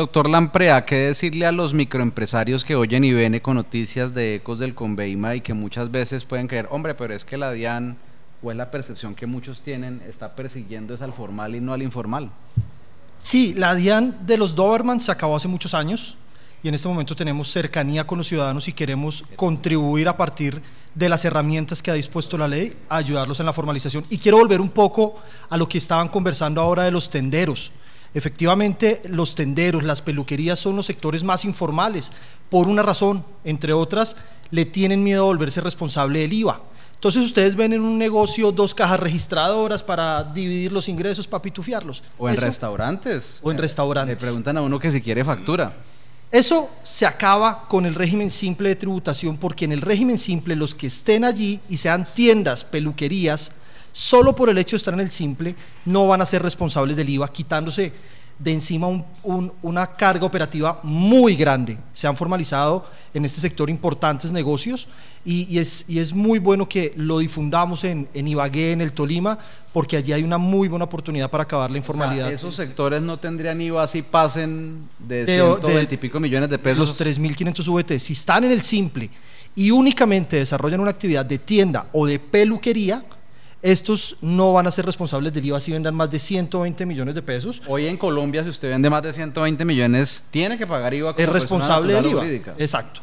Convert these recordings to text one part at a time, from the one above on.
Doctor Lamprea, ¿qué decirle a los microempresarios que oyen y ven noticias de ecos del Conveima y que muchas veces pueden creer, hombre, pero es que la DIAN, o es la percepción que muchos tienen, está persiguiendo es al formal y no al informal? Sí, la DIAN de los Doberman se acabó hace muchos años y en este momento tenemos cercanía con los ciudadanos y queremos contribuir a partir de las herramientas que ha dispuesto la ley a ayudarlos en la formalización. Y quiero volver un poco a lo que estaban conversando ahora de los tenderos. Efectivamente, los tenderos, las peluquerías son los sectores más informales, por una razón, entre otras, le tienen miedo a volverse responsable del IVA. Entonces ustedes ven en un negocio dos cajas registradoras para dividir los ingresos, para pitufiarlos. O en restaurantes. O en restaurantes. Le preguntan a uno que si quiere factura. Eso se acaba con el régimen simple de tributación porque en el régimen simple los que estén allí y sean tiendas, peluquerías, solo por el hecho de estar en el simple no van a ser responsables del IVA, quitándose de encima una carga operativa muy grande. Se han formalizado en este sector importantes negocios y, es, es, muy bueno que lo difundamos en, en, Ibagué, en el Tolima, porque allí hay una muy buena oportunidad para acabar la informalidad. esos sectores no tendrían IVA si pasen de, de 120 y pico millones de pesos. Los 3.500 VT, si están en el simple y únicamente desarrollan una actividad de tienda o de peluquería, estos no van a ser responsables del IVA si vendan más de 120 millones de pesos. Hoy en Colombia, si usted vende más de 120 millones, tiene que pagar IVA como Es responsable del IVA. Exacto.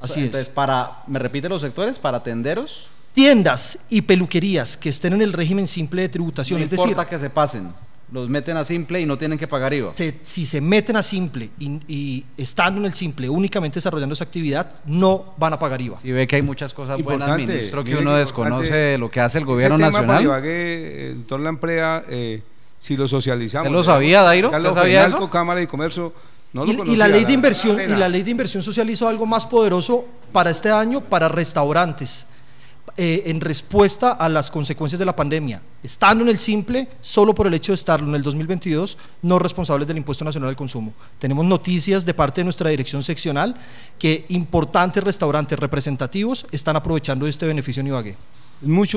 Así Entonces, para, ¿me repite los sectores? ¿Para tenderos? Tiendas y peluquerías que estén en el régimen simple de tributación. No es importa que se pasen los meten a simple y no tienen que pagar IVA. si se meten a simple y, estando en el simple únicamente desarrollando esa actividad, no van a pagar IVA. Y ve que hay muchas cosas buenas, ministro, que uno desconoce de lo que hace el gobierno ese tema nacional. Ibagué, doctor La Emplea, eh, si lo socializamos. ¿Usted lo sabía, Dairo? ¿Usted sabía eso? Cámara de Comercio. No y, y, la ley de inversión y la ley de inversión social hizo algo más poderoso para este año para restaurantes eh, en respuesta a las consecuencias de la pandemia, estando en el simple, solo por el hecho de estarlo en el 2022, no responsables del Impuesto Nacional al Consumo. Tenemos noticias de parte de nuestra dirección seccional que importantes restaurantes representativos están aprovechando este beneficio en Ibagué. Mucho